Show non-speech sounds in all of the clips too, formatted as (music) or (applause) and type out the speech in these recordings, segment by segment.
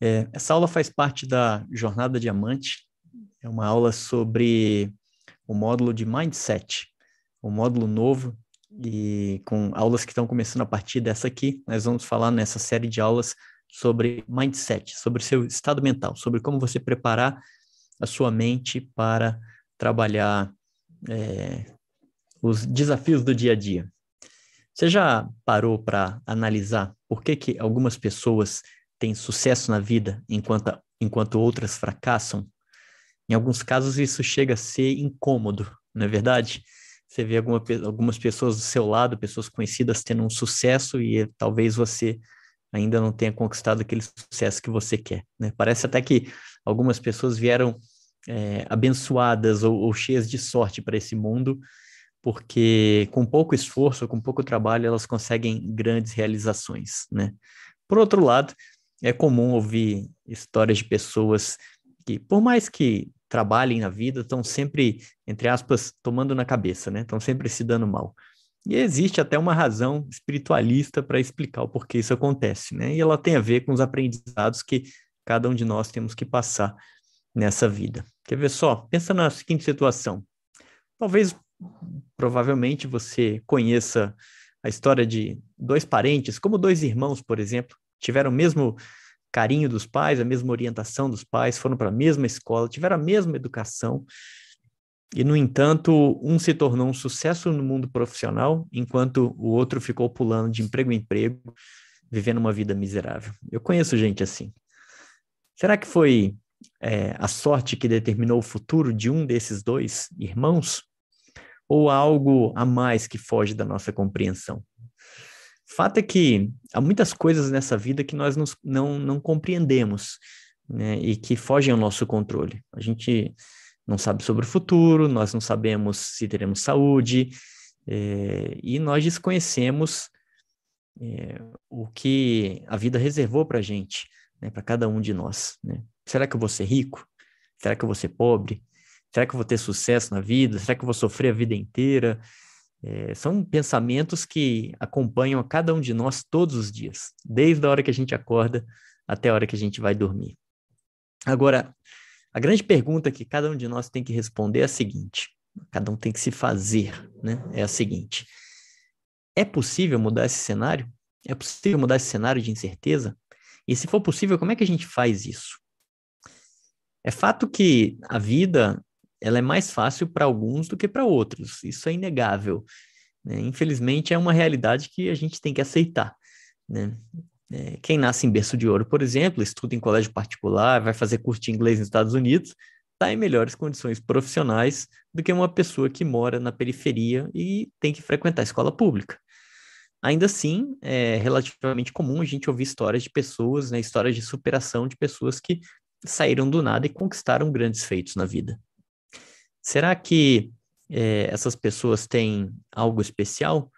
É, essa aula faz parte da Jornada Diamante, é uma aula sobre o módulo de Mindset, um módulo novo, e com aulas que estão começando a partir dessa aqui, nós vamos falar nessa série de aulas sobre mindset, sobre seu estado mental, sobre como você preparar a sua mente para trabalhar é, os desafios do dia a dia. Você já parou para analisar por que, que algumas pessoas têm sucesso na vida enquanto, enquanto outras fracassam? Em alguns casos, isso chega a ser incômodo, não é verdade? Você vê alguma, algumas pessoas do seu lado, pessoas conhecidas, tendo um sucesso e talvez você ainda não tenha conquistado aquele sucesso que você quer. Né? Parece até que algumas pessoas vieram é, abençoadas ou, ou cheias de sorte para esse mundo, porque com pouco esforço, com pouco trabalho, elas conseguem grandes realizações. Né? Por outro lado, é comum ouvir histórias de pessoas que, por mais que trabalhem na vida, estão sempre, entre aspas, tomando na cabeça, né? Estão sempre se dando mal. E existe até uma razão espiritualista para explicar o porquê isso acontece, né? E ela tem a ver com os aprendizados que cada um de nós temos que passar nessa vida. Quer ver só? Pensa na seguinte situação. Talvez, provavelmente, você conheça a história de dois parentes, como dois irmãos, por exemplo, tiveram o mesmo carinho dos pais, a mesma orientação dos pais, foram para a mesma escola, tiveram a mesma educação, e, no entanto, um se tornou um sucesso no mundo profissional, enquanto o outro ficou pulando de emprego em emprego, vivendo uma vida miserável. Eu conheço gente assim. Será que foi é, a sorte que determinou o futuro de um desses dois irmãos? Ou algo a mais que foge da nossa compreensão? Fato é que há muitas coisas nessa vida que nós nos, não, não compreendemos né, e que fogem ao nosso controle. A gente não sabe sobre o futuro, nós não sabemos se teremos saúde, é, e nós desconhecemos é, o que a vida reservou para a gente, né, para cada um de nós. Né? Será que eu vou ser rico? Será que eu vou ser pobre? Será que eu vou ter sucesso na vida? Será que eu vou sofrer a vida inteira? É, são pensamentos que acompanham a cada um de nós todos os dias, desde a hora que a gente acorda até a hora que a gente vai dormir. Agora, a grande pergunta que cada um de nós tem que responder é a seguinte: cada um tem que se fazer, né? É a seguinte: é possível mudar esse cenário? É possível mudar esse cenário de incerteza? E se for possível, como é que a gente faz isso? É fato que a vida ela é mais fácil para alguns do que para outros. Isso é inegável. Né? Infelizmente, é uma realidade que a gente tem que aceitar. Né? É, quem nasce em berço de ouro, por exemplo, estuda em colégio particular, vai fazer curso de inglês nos Estados Unidos, está em melhores condições profissionais do que uma pessoa que mora na periferia e tem que frequentar a escola pública. Ainda assim, é relativamente comum a gente ouvir histórias de pessoas, né, histórias de superação de pessoas que saíram do nada e conquistaram grandes feitos na vida. Será que é, essas pessoas têm algo especial?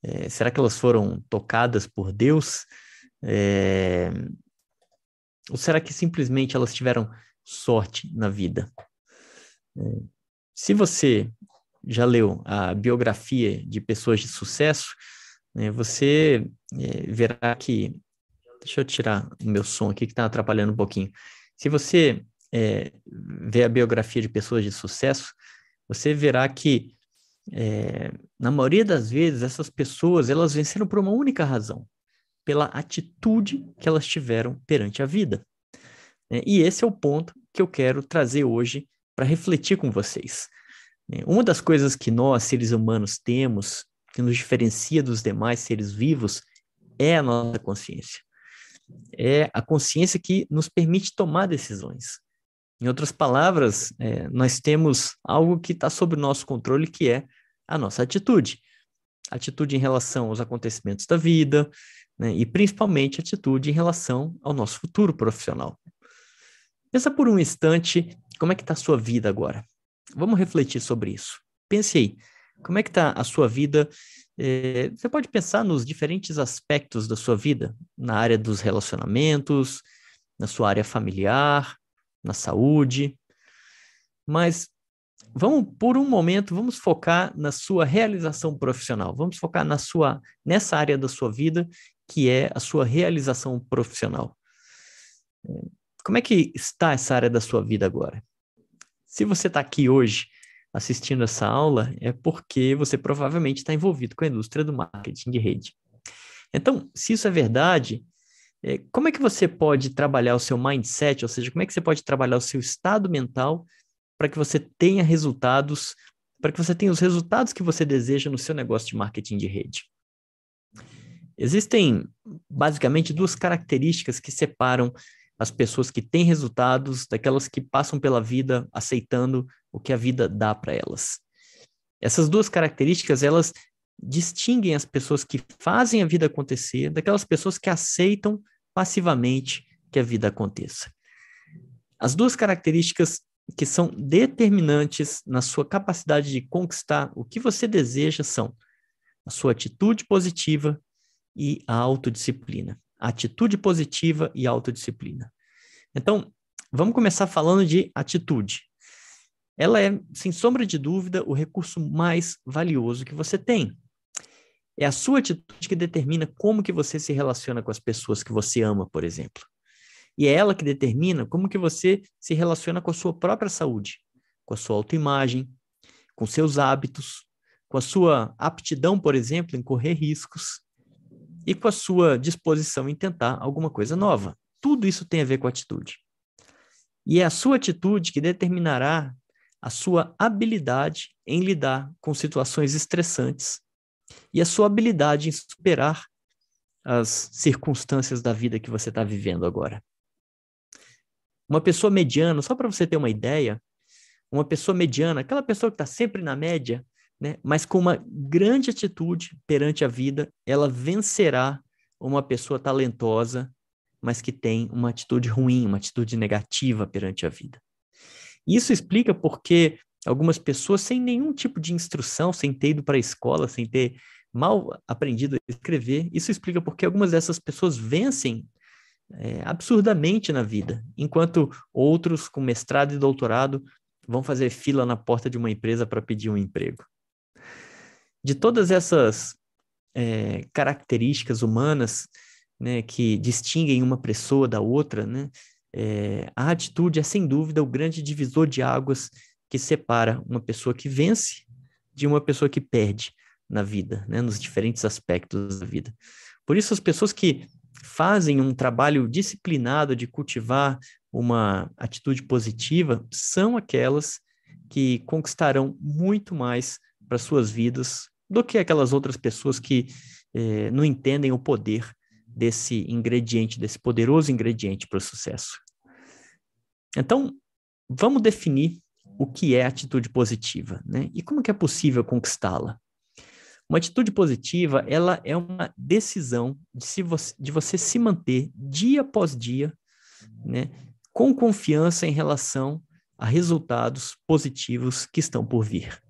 É, será que elas foram tocadas por Deus? É... Ou será que simplesmente elas tiveram sorte na vida? Se você já leu a biografia de pessoas de sucesso, né, você verá que. Deixa eu tirar o meu som aqui que está atrapalhando um pouquinho. Se você é, vê a biografia de pessoas de sucesso, você verá que, é, na maioria das vezes, essas pessoas elas venceram por uma única razão pela atitude que elas tiveram perante a vida. É, e esse é o ponto que eu quero trazer hoje para refletir com vocês. É, uma das coisas que nós, seres humanos, temos, que nos diferencia dos demais seres vivos, é a nossa consciência. É a consciência que nos permite tomar decisões. Em outras palavras, é, nós temos algo que está sob nosso controle, que é a nossa atitude. Atitude em relação aos acontecimentos da vida, né? e principalmente atitude em relação ao nosso futuro profissional. Pensa por um instante como é que está a sua vida agora. Vamos refletir sobre isso. Pense aí, como é que está a sua vida? É, você pode pensar nos diferentes aspectos da sua vida, na área dos relacionamentos, na sua área familiar, na saúde. Mas vamos por um momento, vamos focar na sua realização profissional. Vamos focar na sua nessa área da sua vida que é a sua realização profissional. como é que está essa área da sua vida agora? Se você está aqui hoje assistindo essa aula, é porque você provavelmente está envolvido com a indústria do marketing de rede. Então, se isso é verdade, é, como é que você pode trabalhar o seu mindset, ou seja, como é que você pode trabalhar o seu estado mental para que você tenha resultados, para que você tenha os resultados que você deseja no seu negócio de marketing de rede? Existem basicamente duas características que separam as pessoas que têm resultados daquelas que passam pela vida aceitando o que a vida dá para elas. Essas duas características, elas distinguem as pessoas que fazem a vida acontecer daquelas pessoas que aceitam passivamente que a vida aconteça. As duas características que são determinantes na sua capacidade de conquistar o que você deseja são a sua atitude positiva e a autodisciplina. Atitude positiva e autodisciplina. Então, vamos começar falando de atitude. Ela é, sem sombra de dúvida, o recurso mais valioso que você tem. É a sua atitude que determina como que você se relaciona com as pessoas que você ama, por exemplo. E é ela que determina como que você se relaciona com a sua própria saúde, com a sua autoimagem, com seus hábitos, com a sua aptidão, por exemplo, em correr riscos e com a sua disposição em tentar alguma coisa nova. Tudo isso tem a ver com atitude. E é a sua atitude que determinará a sua habilidade em lidar com situações estressantes e a sua habilidade em superar as circunstâncias da vida que você está vivendo agora. Uma pessoa mediana, só para você ter uma ideia, uma pessoa mediana, aquela pessoa que está sempre na média, né, mas com uma grande atitude perante a vida, ela vencerá uma pessoa talentosa, mas que tem uma atitude ruim, uma atitude negativa perante a vida. Isso explica porque algumas pessoas, sem nenhum tipo de instrução, sem ter ido para a escola, sem ter mal aprendido a escrever. Isso explica porque algumas dessas pessoas vencem é, absurdamente na vida, enquanto outros com mestrado e doutorado vão fazer fila na porta de uma empresa para pedir um emprego. De todas essas é, características humanas né, que distinguem uma pessoa da outra, né, é, a atitude é sem dúvida o grande divisor de águas que separa uma pessoa que vence de uma pessoa que perde na vida, né, nos diferentes aspectos da vida. Por isso, as pessoas que fazem um trabalho disciplinado de cultivar uma atitude positiva são aquelas que conquistarão muito mais para suas vidas do que aquelas outras pessoas que eh, não entendem o poder desse ingrediente, desse poderoso ingrediente para o sucesso. Então, vamos definir o que é atitude positiva, né? E como que é possível conquistá-la? Uma atitude positiva, ela é uma decisão de, se você, de você se manter dia após dia, né, com confiança em relação a resultados positivos que estão por vir.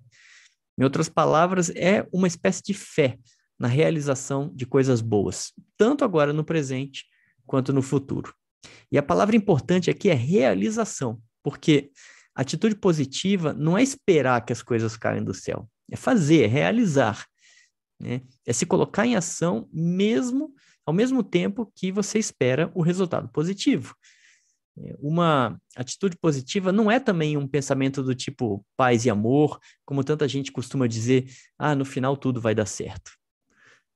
Em outras palavras, é uma espécie de fé na realização de coisas boas, tanto agora no presente quanto no futuro. E a palavra importante aqui é realização, porque atitude positiva não é esperar que as coisas caiam do céu, é fazer, é realizar. Né? É se colocar em ação mesmo ao mesmo tempo que você espera o resultado positivo. É, uma atitude positiva não é também um pensamento do tipo paz e amor, como tanta gente costuma dizer, ah, no final tudo vai dar certo.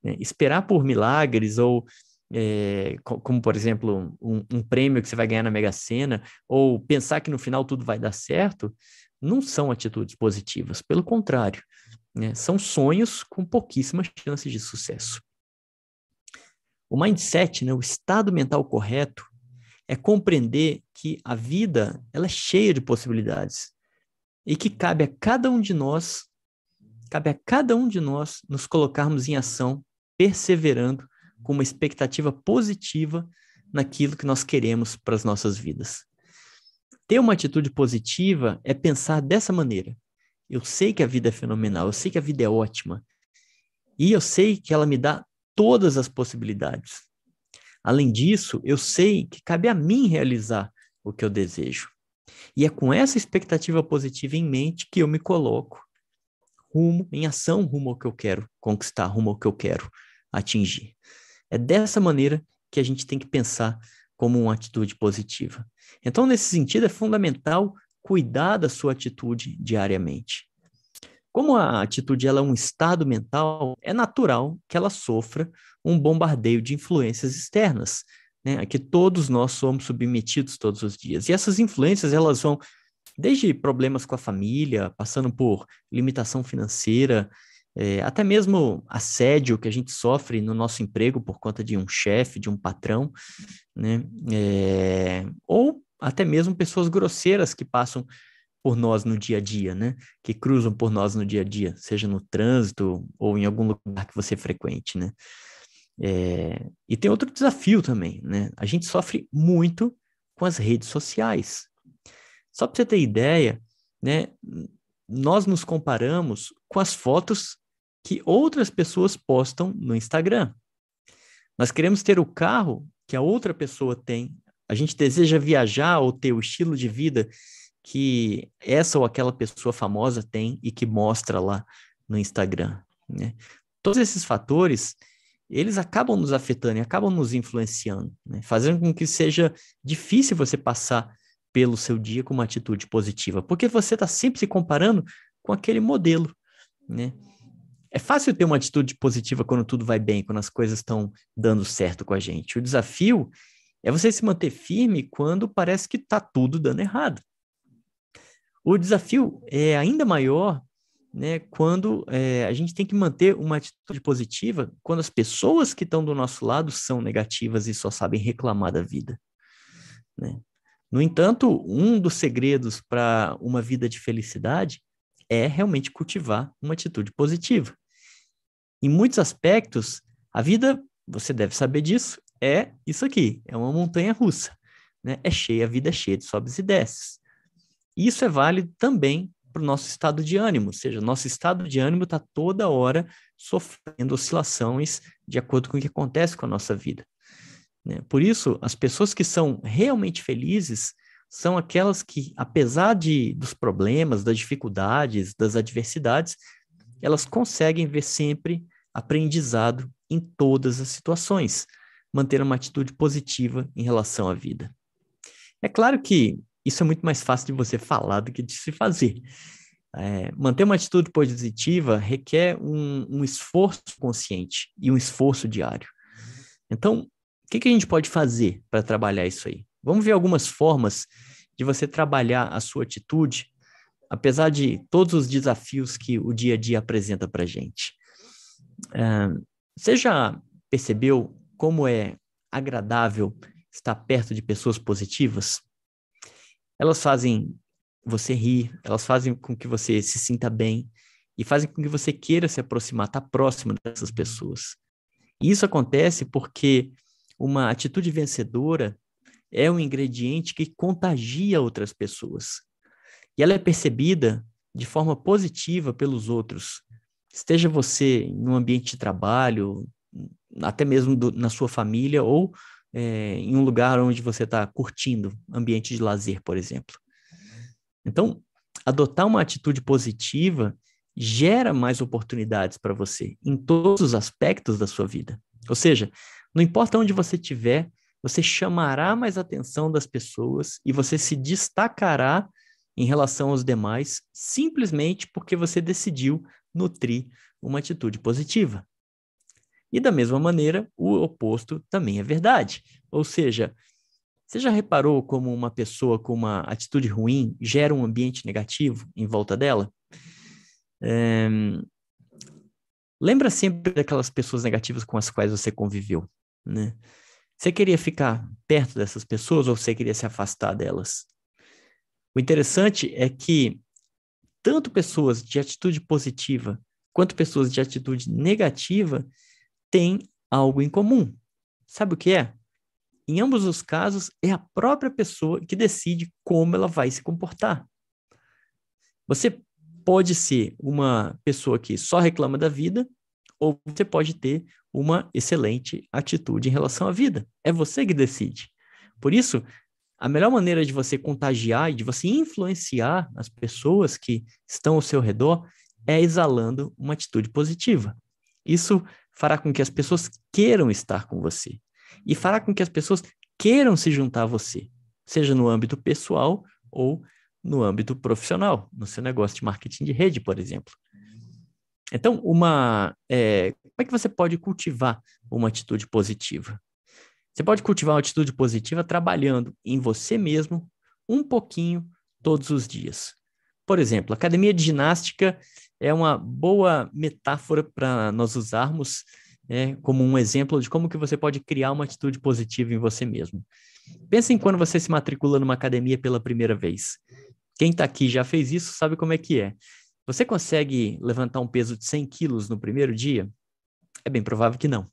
É, esperar por milagres ou é, como por exemplo um, um, prêmio que você vai ganhar na Mega Sena, ou pensar que no final tudo vai dar certo, não são atitudes positivas. Pelo contrário, né? São sonhos com pouquíssimas chances de sucesso. O mindset, né, o estado mental correto, é compreender que a vida ela é cheia de possibilidades e que cabe a cada um de nós, cabe a cada um de nós nos colocarmos em ação, perseverando com uma expectativa positiva naquilo que nós queremos para as nossas vidas. Ter uma atitude positiva é pensar dessa maneira: eu sei que a vida é fenomenal, eu sei que a vida é ótima. E eu sei que ela me dá todas as possibilidades. Além disso, eu sei que cabe a mim realizar o que eu desejo. E é com essa expectativa positiva em mente que eu me coloco rumo, em ação rumo ao que eu quero conquistar, rumo ao que eu quero atingir. É dessa maneira que a gente tem que pensar como uma atitude positiva. Então, nesse sentido, é fundamental cuidar da sua atitude diariamente. Como a atitude ela é um estado mental, é natural que ela sofra um bombardeio de influências externas, né, a que todos nós somos submetidos todos os dias. E essas influências, elas vão desde problemas com a família, passando por limitação financeira, é, até mesmo assédio que a gente sofre no nosso emprego por conta de um chefe, de um patrão, né? É, ou até mesmo pessoas grosseiras que passam por nós no dia a dia, né? Que cruzam por nós no dia a dia, seja no trânsito ou em algum lugar que você frequente, né? É, e tem outro desafio também, né? A gente sofre muito com as redes sociais. Só para você ter ideia, né? Nós nos comparamos com as fotos que outras pessoas postam no Instagram. Nós queremos ter o carro que a outra pessoa tem. A gente deseja viajar ou ter o estilo de vida que essa ou aquela pessoa famosa tem e que mostra lá no Instagram. Né? Todos esses fatores, eles acabam nos afetando e acabam nos influenciando, né? fazendo com que seja difícil você passar pelo seu dia com uma atitude positiva, porque você está sempre se comparando com aquele modelo, né? É fácil ter uma atitude positiva quando tudo vai bem, quando as coisas estão dando certo com a gente. O desafio é você se manter firme quando parece que está tudo dando errado. O desafio é ainda maior né, quando é, a gente tem que manter uma atitude positiva quando as pessoas que estão do nosso lado são negativas e só sabem reclamar da vida. Né? No entanto, um dos segredos para uma vida de felicidade é realmente cultivar uma atitude positiva. Em muitos aspectos, a vida, você deve saber disso, é isso aqui, é uma montanha russa. Né? É cheia, a vida é cheia de sobes e desces. Isso é válido também para o nosso estado de ânimo, ou seja, nosso estado de ânimo está toda hora sofrendo oscilações de acordo com o que acontece com a nossa vida. Né? Por isso, as pessoas que são realmente felizes são aquelas que, apesar de, dos problemas, das dificuldades, das adversidades, elas conseguem ver sempre aprendizado em todas as situações, manter uma atitude positiva em relação à vida. É claro que isso é muito mais fácil de você falar do que de se fazer. É, manter uma atitude positiva requer um, um, esforço consciente e um esforço diário. Então, o que, que a gente pode fazer para trabalhar isso aí? Vamos ver algumas formas de você trabalhar a sua atitude, apesar de todos os desafios que o dia a dia apresenta para a gente. Uh, você já percebeu como é agradável estar perto de pessoas positivas? Elas fazem você rir, elas fazem com que você se sinta bem e fazem com que você queira se aproximar, estar próximo dessas pessoas. E isso acontece porque uma atitude vencedora é um ingrediente que contagia outras pessoas. E ela é percebida de forma positiva pelos outros, Esteja você em um ambiente de trabalho, até mesmo do, na sua família, ou é, em um lugar onde você está curtindo, ambiente de lazer, por exemplo. Então, adotar uma atitude positiva gera mais oportunidades para você em todos os aspectos da sua vida. Ou seja, não importa onde você estiver, você chamará mais atenção das pessoas e você se destacará em relação aos demais simplesmente porque você decidiu nutrir uma atitude positiva. E da mesma maneira, o oposto também é verdade. Ou seja, você já reparou como uma pessoa com uma atitude ruim gera um ambiente negativo em volta dela? É... Lembra sempre daquelas pessoas negativas com as quais você conviveu, né? Você queria ficar perto dessas pessoas ou você queria se afastar delas? O interessante é que tanto pessoas de atitude positiva quanto pessoas de atitude negativa têm algo em comum. Sabe o que é? Em ambos os casos, é a própria pessoa que decide como ela vai se comportar. Você pode ser uma pessoa que só reclama da vida, ou você pode ter uma excelente atitude em relação à vida. É você que decide. Por isso, a melhor maneira de você contagiar e de você influenciar as pessoas que estão ao seu redor é exalando uma atitude positiva. Isso fará com que as pessoas queiram estar com você e fará com que as pessoas queiram se juntar a você, seja no âmbito pessoal ou no âmbito profissional, no seu negócio de marketing de rede, por exemplo. Então, uma, é, como é que você pode cultivar uma atitude positiva? Você pode cultivar uma atitude positiva trabalhando em você mesmo um pouquinho todos os dias. Por exemplo, academia de ginástica é uma boa metáfora para nós usarmos é, como um exemplo de como que você pode criar uma atitude positiva em você mesmo. Pense em quando você se matricula numa academia pela primeira vez. Quem está aqui já fez isso, sabe como é que é. Você consegue levantar um peso de 100 quilos no primeiro dia? É bem provável que não,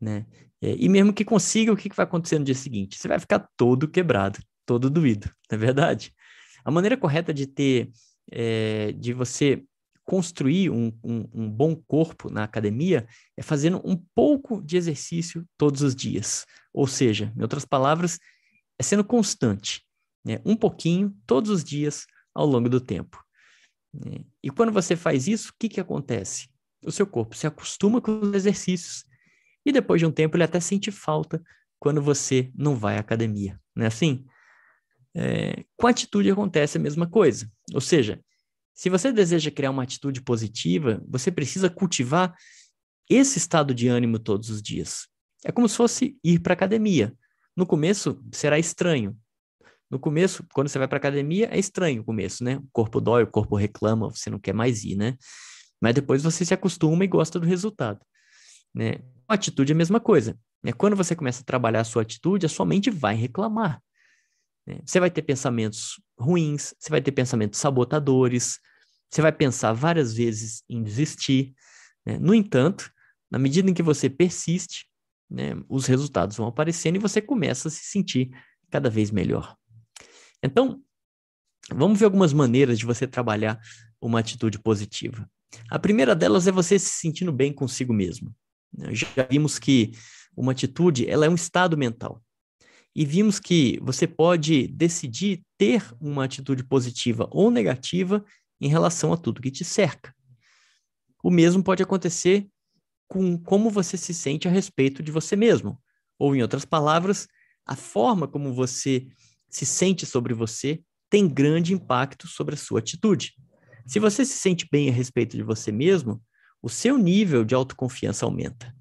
né? É, e mesmo que consiga, o que, que vai acontecer no dia seguinte? Você vai ficar todo quebrado, todo doído, não é verdade? A maneira correta de ter, é, de você construir um, um, um, bom corpo na academia é fazendo um pouco de exercício todos os dias. Ou seja, em outras palavras, é sendo constante, né? um pouquinho todos os dias ao longo do tempo. Né? E quando você faz isso, o que, que acontece? O seu corpo se acostuma com os exercícios e depois de um tempo ele até sente falta quando você não vai à academia, não é assim? É, com atitude acontece a mesma coisa. Ou seja, se você deseja criar uma atitude positiva, você precisa cultivar esse estado de ânimo todos os dias. É como se fosse ir para academia. No começo será estranho. No começo, quando você vai para academia, é estranho o começo, né? O corpo dói, o corpo reclama, você não quer mais ir, né? Mas depois você se acostuma e gosta do resultado, né? Atitude é a mesma coisa. Né? Quando você começa a trabalhar a sua atitude, a sua mente vai reclamar. Né? Você vai ter pensamentos ruins, você vai ter pensamentos sabotadores, você vai pensar várias vezes em desistir. Né? No entanto, na medida em que você persiste, né, os resultados vão aparecendo e você começa a se sentir cada vez melhor. Então, vamos ver algumas maneiras de você trabalhar uma atitude positiva. A primeira delas é você se sentindo bem consigo mesmo. Já vimos que uma atitude ela é um estado mental e vimos que você pode decidir ter uma atitude positiva ou negativa em relação a tudo que te cerca. O mesmo pode acontecer com como você se sente a respeito de você mesmo, ou em outras palavras, a forma como você se sente sobre você tem grande impacto sobre a sua atitude. Se você se sente bem a respeito de você mesmo, o seu nível de autoconfiança aumenta.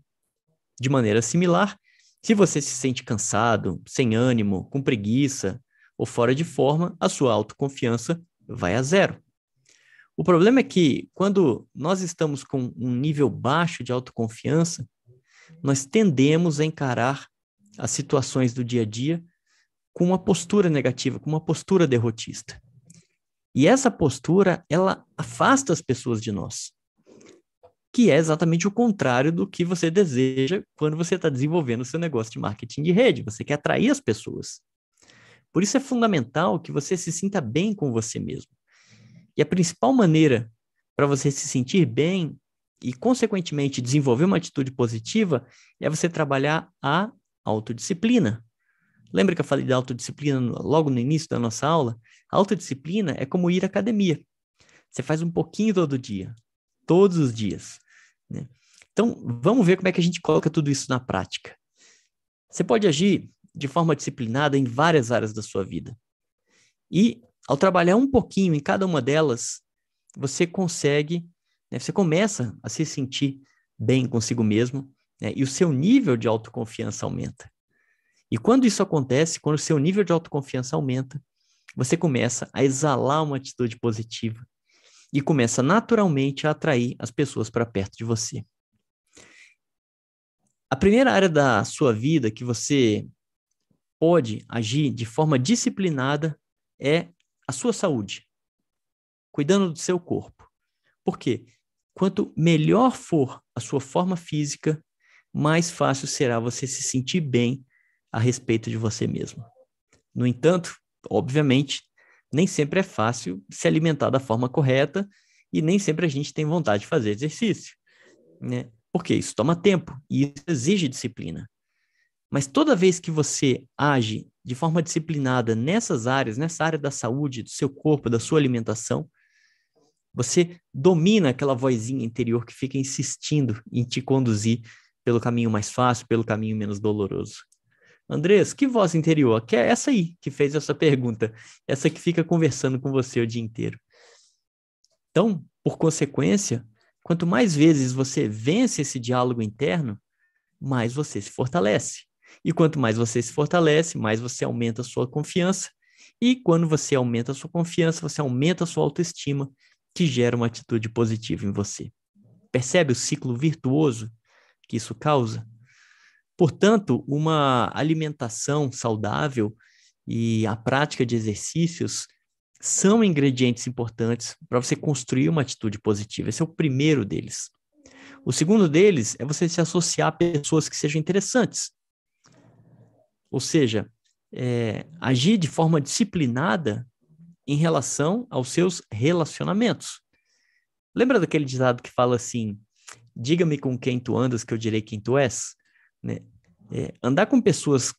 De maneira similar, se você se sente cansado, sem ânimo, com preguiça ou fora de forma, a sua autoconfiança vai a zero. O problema é que quando nós estamos com um nível baixo de autoconfiança, nós tendemos a encarar as situações do dia a dia com uma postura negativa, com uma postura derrotista. E essa postura, ela afasta as pessoas de nós que é exatamente o contrário do que você deseja quando você está desenvolvendo o seu negócio de marketing de rede. Você quer atrair as pessoas. Por isso é fundamental que você se sinta bem com você mesmo. E a principal maneira para você se sentir bem e, consequentemente, desenvolver uma atitude positiva é você trabalhar a autodisciplina. Lembra que eu falei da autodisciplina logo no início da nossa aula? A autodisciplina é como ir à academia. Você faz um pouquinho todo dia, todos os dias. Né? Então, vamos ver como é que a gente coloca tudo isso na prática. Você pode agir de forma disciplinada em várias áreas da sua vida. E, ao trabalhar um pouquinho em cada uma delas, você consegue, né, você começa a se sentir bem consigo mesmo, né, e o seu nível de autoconfiança aumenta. E quando isso acontece, quando o seu nível de autoconfiança aumenta, você começa a exalar uma atitude positiva e começa naturalmente a atrair as pessoas para perto de você. A primeira área da sua vida que você pode agir de forma disciplinada é a sua saúde, cuidando do seu corpo. Por quê? Quanto melhor for a sua forma física, mais fácil será você se sentir bem a respeito de você mesmo. No entanto, obviamente, nem sempre é fácil se alimentar da forma correta e nem sempre a gente tem vontade de fazer exercício, né? Porque isso toma tempo e isso exige disciplina. Mas toda vez que você age de forma disciplinada nessas áreas, nessa área da saúde, do seu corpo, da sua alimentação, você domina aquela vozinha interior que fica insistindo em te conduzir pelo caminho mais fácil, pelo caminho menos doloroso. Andrés, que voz interior? Que é essa aí que fez essa pergunta, essa que fica conversando com você o dia inteiro. Então, por consequência, quanto mais vezes você vence esse diálogo interno, mais você se fortalece. E quanto mais você se fortalece, mais você aumenta a sua confiança. E quando você aumenta a sua confiança, você aumenta a sua autoestima, que gera uma atitude positiva em você. Percebe o ciclo virtuoso que isso causa? Portanto, uma alimentação saudável e a prática de exercícios são ingredientes importantes para você construir uma atitude positiva. Esse é o primeiro deles. O segundo deles é você se associar a pessoas que sejam interessantes. Ou seja, é, agir de forma disciplinada em relação aos seus relacionamentos. Lembra daquele ditado que fala assim: diga-me com quem tu andas, que eu direi quem tu és? Né? É, andar com pessoas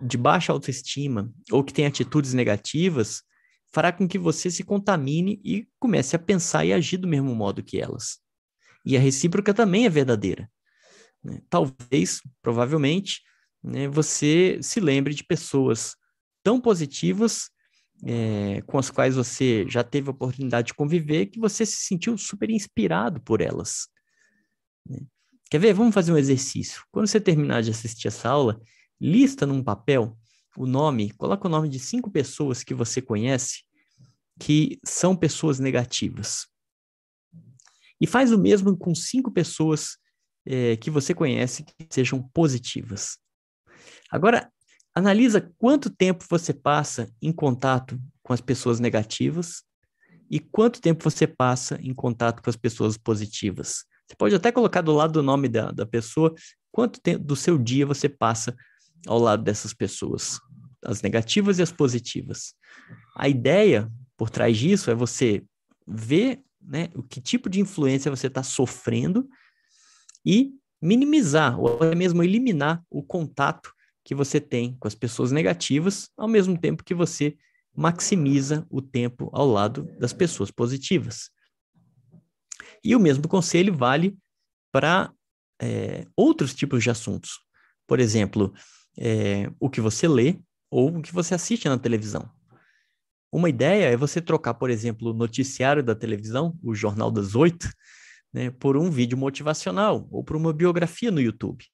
de baixa autoestima ou que têm atitudes negativas fará com que você se contamine e comece a pensar e agir do mesmo modo que elas. E a recíproca também é verdadeira. Né? Talvez, provavelmente, né, você se lembre de pessoas tão positivas é, com as quais você já teve a oportunidade de conviver que você se sentiu super inspirado por elas. Né? Quer ver? Vamos fazer um exercício. Quando você terminar de assistir essa aula, lista num papel o nome, coloca o nome de cinco pessoas que você conhece que são pessoas negativas. E faz o mesmo com cinco pessoas é, que você conhece que sejam positivas. Agora, analisa quanto tempo você passa em contato com as pessoas negativas e quanto tempo você passa em contato com as pessoas positivas. Você pode até colocar do lado do nome da, da pessoa quanto tempo do seu dia você passa ao lado dessas pessoas, as negativas e as positivas. A ideia por trás disso é você ver né, o que tipo de influência você está sofrendo e minimizar ou até mesmo eliminar o contato que você tem com as pessoas negativas, ao mesmo tempo que você maximiza o tempo ao lado das pessoas positivas. E o mesmo conselho vale para é, outros tipos de assuntos. Por exemplo, é, o que você lê ou o que você assiste na televisão. Uma ideia é você trocar, por exemplo, o noticiário da televisão, o Jornal das Oito, né, por um vídeo motivacional ou por uma biografia no YouTube.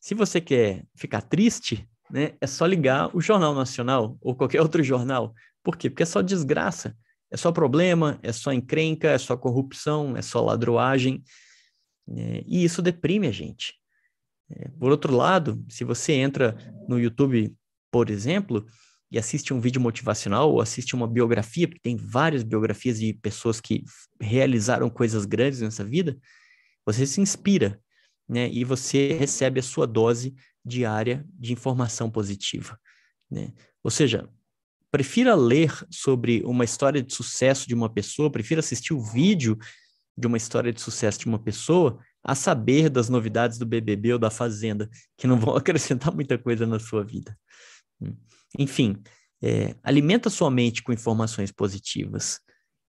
Se você quer ficar triste, né, é só ligar o Jornal Nacional ou qualquer outro jornal. Por quê? Porque é só desgraça, é só problema, é só encrenca, é só corrupção, é só ladroagem. Né, e isso deprime a gente. É, por outro lado, se você entra no YouTube, por exemplo, e assiste um vídeo motivacional ou assiste uma biografia, porque tem várias biografias de pessoas que realizaram coisas grandes nessa vida, você se inspira, né? E você recebe a sua dose diária de informação positiva, né? Ou seja, prefira ler sobre uma história de sucesso de uma pessoa, prefira assistir o vídeo de uma história de sucesso de uma pessoa a saber das novidades do BBB ou da Fazenda, que não vão (laughs) acrescentar muita coisa na sua vida. Enfim, é, alimenta sua mente com informações positivas.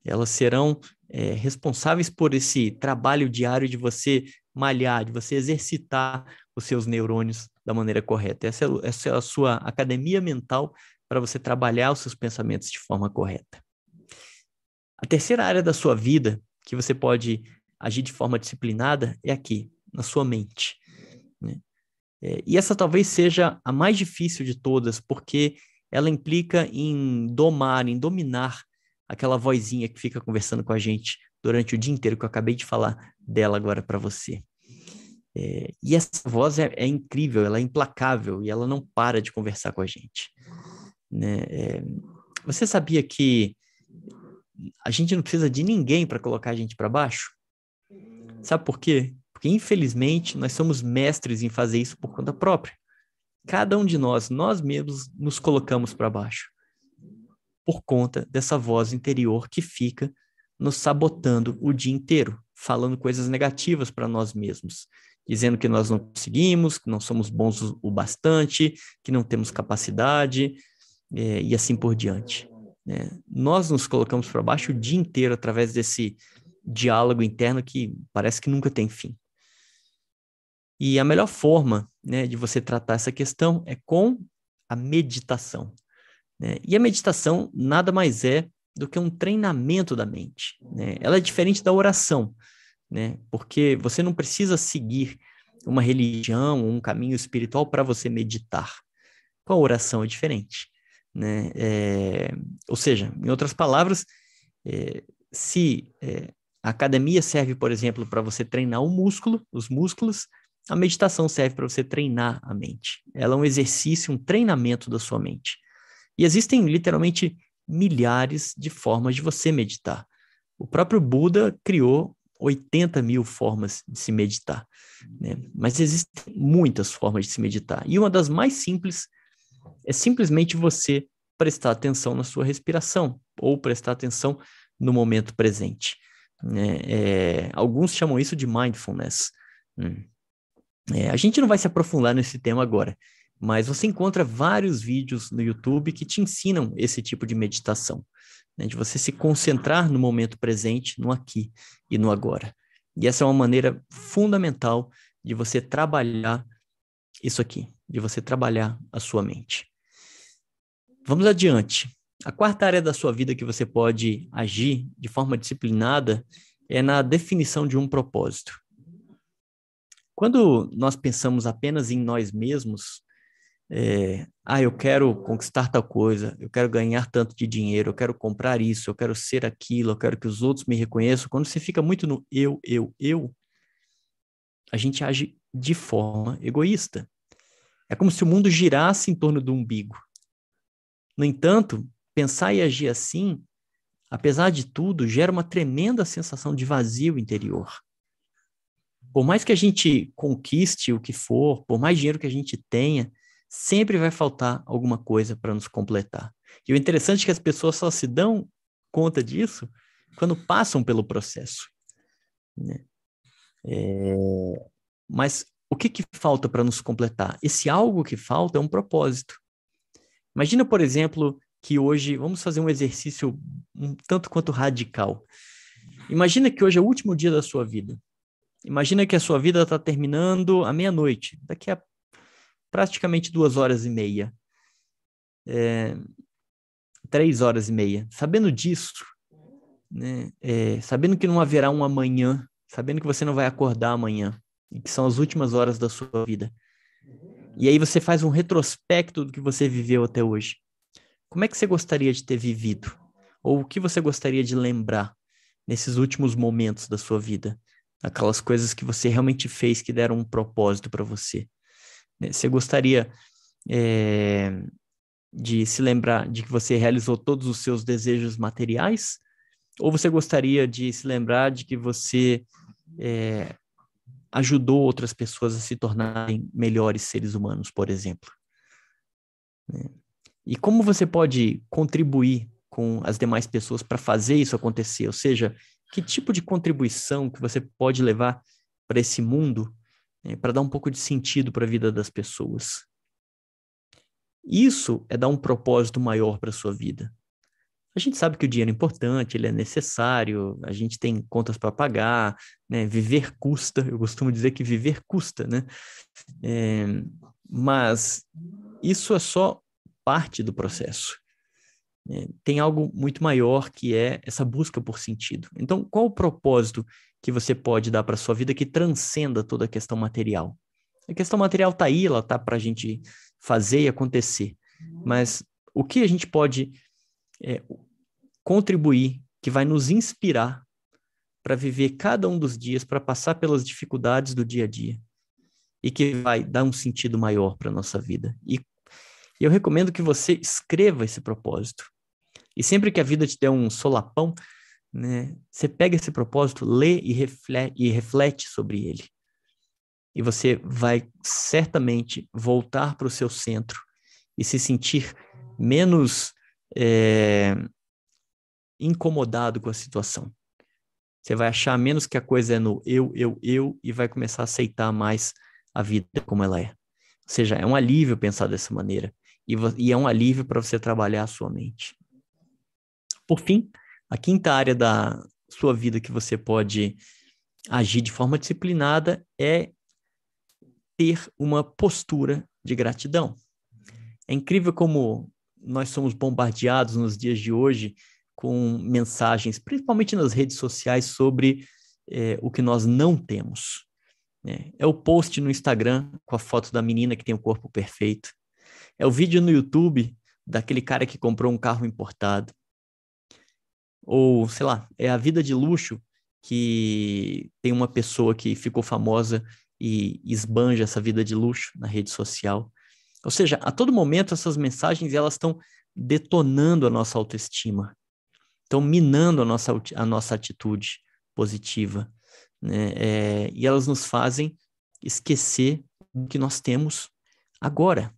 Elas serão é, responsáveis por esse trabalho diário de você malhar, de você exercitar os seus neurônios da maneira correta. Essa é, essa é a sua academia mental para você trabalhar os seus pensamentos de forma correta. A terceira área da sua vida que você pode agir de forma disciplinada é aqui, na sua mente. Né? É, e essa talvez seja a mais difícil de todas, porque ela implica em domar, em dominar aquela vozinha que fica conversando com a gente durante o dia inteiro, que eu acabei de falar dela agora para você. É, e essa voz é, é, incrível, ela é implacável e ela não para de conversar com a gente. Né? É, você sabia que a gente não precisa de ninguém para colocar a gente para baixo? Sabe por quê? Porque, infelizmente, nós somos mestres em fazer isso por conta própria. Cada um de nós, nós mesmos, nos colocamos para baixo por conta dessa voz interior que fica nos sabotando o dia inteiro, falando coisas negativas para nós mesmos, dizendo que nós não conseguimos, que não somos bons o bastante, que não temos capacidade é, e assim por diante. Né? Nós nos colocamos para baixo o dia inteiro através desse diálogo interno que parece que nunca tem fim. E a melhor forma né, de você tratar essa questão é com a meditação. Né? E a meditação nada mais é do que um treinamento da mente. Né? Ela é diferente da oração, né? porque você não precisa seguir uma religião, um caminho espiritual para você meditar. Com a oração é diferente. Né? É, ou seja, em outras palavras, é, se é, a academia serve, por exemplo, para você treinar o músculo, os músculos, a meditação serve para você treinar a mente. Ela é um exercício, um treinamento da sua mente. E existem literalmente milhares de formas de você meditar. O próprio Buda criou 80 mil formas de se meditar, né? mas existem muitas formas de se meditar. E uma das mais simples é simplesmente você prestar atenção na sua respiração ou prestar atenção no momento presente. Né? É, alguns chamam isso de mindfulness. Hum. É, a gente não vai se aprofundar nesse tema agora, mas você encontra vários vídeos no YouTube que te ensinam esse tipo de meditação, né? de você se concentrar no momento presente, no aqui e no agora. E essa é uma maneira fundamental de você trabalhar isso aqui, de você trabalhar a sua mente. Vamos adiante. A quarta área da sua vida que você pode agir de forma disciplinada é na definição de um propósito. Quando nós pensamos apenas em nós mesmos, é, ah, eu quero conquistar tal coisa, eu quero ganhar tanto de dinheiro, eu quero comprar isso, eu quero ser aquilo, eu quero que os outros me reconheçam. Quando você fica muito no eu, eu, eu, a gente age de forma egoísta. É como se o mundo girasse em torno do umbigo. No entanto, pensar e agir assim, apesar de tudo, gera uma tremenda sensação de vazio interior. Por mais que a gente conquiste o que for, por mais dinheiro que a gente tenha, sempre vai faltar alguma coisa para nos completar. E o interessante é que as pessoas só se dão conta disso quando passam pelo processo. Né? É... Mas o que, que falta para nos completar? Esse algo que falta é um propósito. Imagina, por exemplo, que hoje vamos fazer um exercício um tanto quanto radical. Imagina que hoje é o último dia da sua vida. Imagina que a sua vida está terminando à meia-noite, daqui a praticamente duas horas e meia. É, três horas e meia. Sabendo disso, né, é, sabendo que não haverá um amanhã, sabendo que você não vai acordar amanhã, que são as últimas horas da sua vida. E aí você faz um retrospecto do que você viveu até hoje. Como é que você gostaria de ter vivido? Ou o que você gostaria de lembrar nesses últimos momentos da sua vida? Aquelas coisas que você realmente fez que deram um propósito para você. Né? Você gostaria é, de se lembrar de que você realizou todos os seus desejos materiais? Ou você gostaria de se lembrar de que você é, ajudou outras pessoas a se tornarem melhores seres humanos, por exemplo? Né? E como você pode contribuir com as demais pessoas para fazer isso acontecer? Ou seja, que tipo de contribuição que você pode levar para esse mundo né, para dar um pouco de sentido para a vida das pessoas? Isso é dar um propósito maior para a sua vida. A gente sabe que o dinheiro é importante, ele é necessário, a gente tem contas para pagar, né? Viver custa, eu costumo dizer que viver custa, né? É, mas isso é só parte do processo. É, tem algo muito maior que é essa busca por sentido. Então, qual o propósito que você pode dar para sua vida que transcenda toda a questão material? A questão material está aí, ela está para a gente fazer e acontecer. Mas o que a gente pode é, contribuir que vai nos inspirar para viver cada um dos dias, para passar pelas dificuldades do dia a dia e que vai dar um sentido maior para nossa vida. E e eu recomendo que você escreva esse propósito. E sempre que a vida te der um solapão, né, você pega esse propósito, lê e reflete, e reflete sobre ele. E você vai certamente voltar para o seu centro e se sentir menos é, incomodado com a situação. Você vai achar menos que a coisa é no eu, eu, eu e vai começar a aceitar mais a vida como ela é. Ou seja, é um alívio pensar dessa maneira e, e é um alívio para você trabalhar a sua mente. Por fim, a quinta área da sua vida que você pode agir de forma disciplinada é ter uma postura de gratidão. É incrível como nós somos bombardeados nos dias de hoje com mensagens, principalmente nas redes sociais, sobre é, o que nós não temos. Né? É o post no Instagram com a foto da menina que tem o corpo perfeito. É o vídeo no YouTube daquele cara que comprou um carro importado. Ou, sei lá, é a vida de luxo que tem uma pessoa que ficou famosa e esbanja essa vida de luxo na rede social. Ou seja, a todo momento essas mensagens elas estão detonando a nossa autoestima, estão minando a nossa, a nossa atitude positiva, né? É, e elas nos fazem esquecer do que nós temos agora.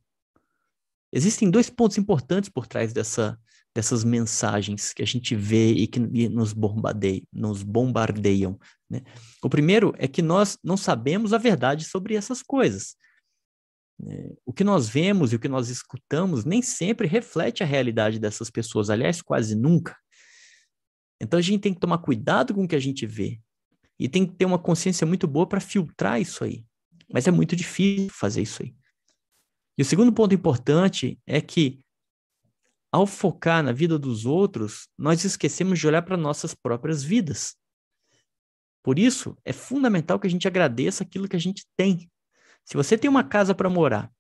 Existem dois pontos importantes por trás dessa, dessas mensagens que a gente vê e que nos bombardeiam. Nos bombardeiam né? O primeiro é que nós não sabemos a verdade sobre essas coisas. É, o que nós vemos e o que nós escutamos nem sempre reflete a realidade dessas pessoas, aliás, quase nunca. Então a gente tem que tomar cuidado com o que a gente vê e tem que ter uma consciência muito boa para filtrar isso aí. Mas é muito difícil fazer isso aí. E o segundo ponto importante é que ao focar na vida dos outros, nós esquecemos de olhar para nossas próprias vidas. Por isso, é fundamental que a gente agradeça aquilo que a gente tem. Se você tem uma casa para morar,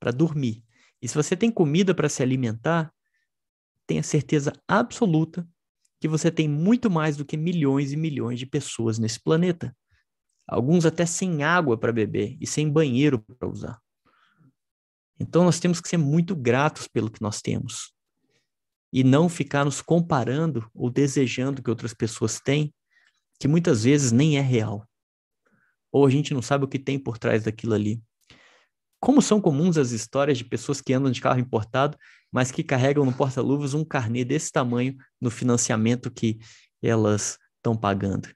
para dormir, e se você tem comida para se alimentar, tenha certeza absoluta que você tem muito mais do que milhões e milhões de pessoas nesse planeta. Alguns até sem água para beber e sem banheiro para usar. Então nós temos que ser muito gratos pelo que nós temos e não ficar nos comparando ou desejando que outras pessoas têm, que muitas vezes nem é real. Ou a gente não sabe o que tem por trás daquilo ali. Como são comuns as histórias de pessoas que andam de carro importado, mas que carregam no porta-luvas um carnê desse tamanho no financiamento que elas estão pagando.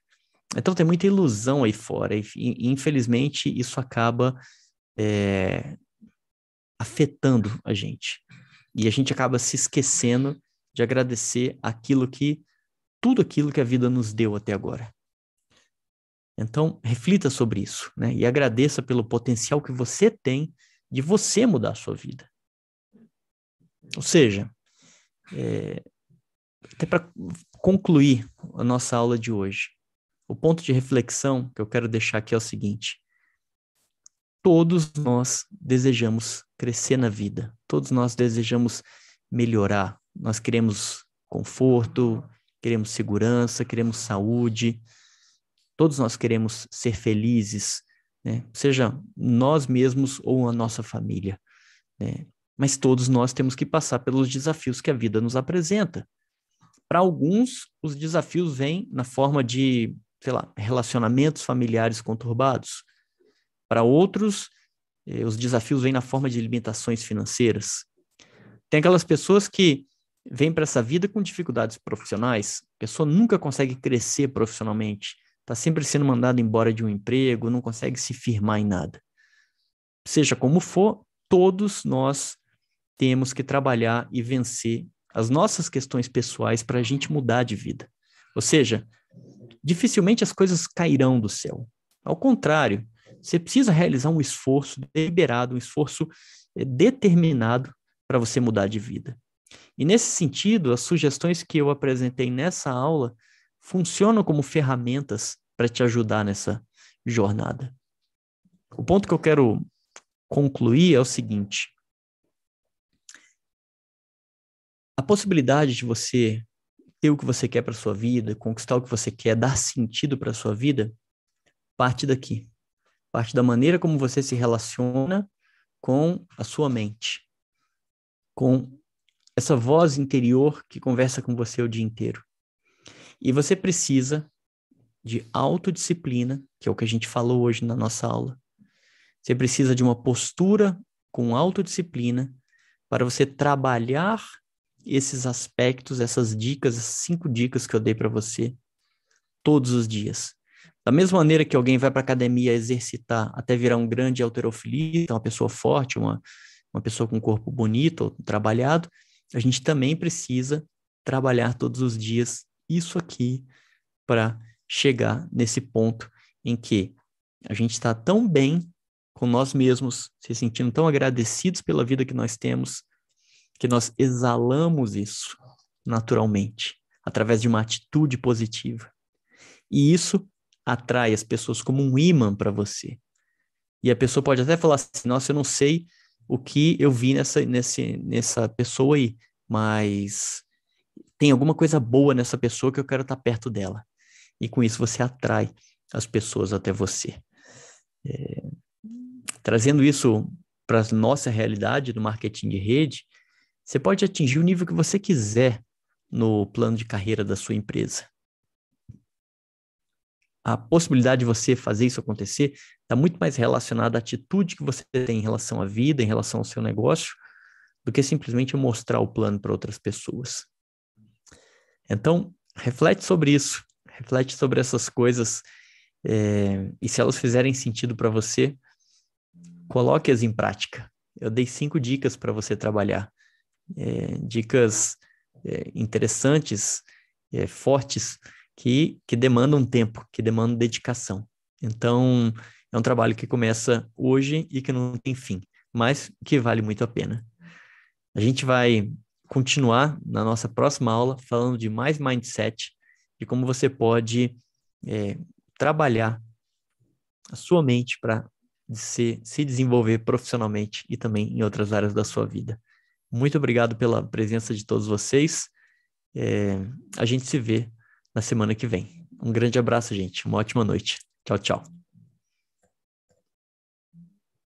Então tem muita ilusão aí fora, e infelizmente isso acaba é, afetando a gente. E a gente acaba se esquecendo de agradecer aquilo que, tudo aquilo que a vida nos deu até agora. Então, reflita sobre isso, né? E agradeça pelo potencial que você tem de você mudar a sua vida. Ou seja, é, até para concluir a nossa aula de hoje, o ponto de reflexão que eu quero deixar aqui é o seguinte: todos nós desejamos crescer na vida, todos nós desejamos melhorar, nós queremos conforto, queremos segurança, queremos saúde. Todos nós queremos ser felizes, né? seja nós mesmos ou a nossa família. Né? Mas todos nós temos que passar pelos desafios que a vida nos apresenta. Para alguns, os desafios vêm na forma de, sei lá, relacionamentos familiares conturbados. Para outros, eh, os desafios vêm na forma de limitações financeiras. Tem aquelas pessoas que vem para essa vida com dificuldades profissionais, a pessoa nunca consegue crescer profissionalmente, está sempre sendo mandada embora de um emprego, não consegue se firmar em nada. Seja como for, todos nós temos que trabalhar e vencer as nossas questões pessoais para a gente mudar de vida. Ou seja, dificilmente as coisas cairão do céu. Ao contrário, você precisa realizar um esforço deliberado, um esforço eh, determinado para você mudar de vida. E nesse sentido, as sugestões que eu apresentei nessa aula funcionam como ferramentas para te ajudar nessa jornada. O ponto que eu quero concluir é o seguinte: a possibilidade de você ter o que você quer para sua vida, conquistar o que você quer, dar sentido para sua vida, parte daqui. Parte da maneira como você se relaciona com a sua mente, com essa voz interior que conversa com você o dia inteiro. E você precisa de autodisciplina, que é o que a gente falou hoje na nossa aula. Você precisa de uma postura com autodisciplina para você trabalhar esses aspectos, essas dicas, essas cinco dicas que eu dei para você todos os dias. Da mesma maneira que alguém vai para academia exercitar até virar um grande alterofilista, uma pessoa forte, uma, uma pessoa com um corpo bonito, trabalhado, a gente também precisa trabalhar todos os dias isso aqui para chegar nesse ponto em que a gente está tão bem com nós mesmos, se sentindo tão agradecidos pela vida que nós temos, que nós exalamos isso naturalmente, através de uma atitude positiva. E isso atrai as pessoas como um imã para você. E a pessoa pode até falar assim: nossa, eu não sei o que eu vi nessa, nesse, nessa pessoa aí, mas tem alguma coisa boa nessa pessoa que eu quero estar perto dela. E com isso você atrai as pessoas até você. É, trazendo isso para a nossa realidade do marketing de rede, você pode atingir o nível que você quiser no plano de carreira da sua empresa a possibilidade de você fazer isso acontecer está muito mais relacionada à atitude que você tem em relação à vida, em relação ao seu negócio, do que simplesmente mostrar o plano para outras pessoas. Então, reflete sobre isso, reflete sobre essas coisas é, e se elas fizerem sentido para você, coloque-as em prática. Eu dei cinco dicas para você trabalhar, é, dicas é, interessantes, fortes, que, que demandam tempo, que demandam dedicação. Então, é um trabalho que começa hoje e que não tem fim, mas que vale muito a pena. A gente vai continuar na nossa próxima aula falando de mais mindset, de como você pode é, trabalhar a sua mente para se, se desenvolver profissionalmente e também em outras áreas da sua vida. Muito obrigado pela presença de todos vocês. É, a gente se vê na semana que vem. Um grande abraço, gente. Uma ótima noite. Tchau, tchau.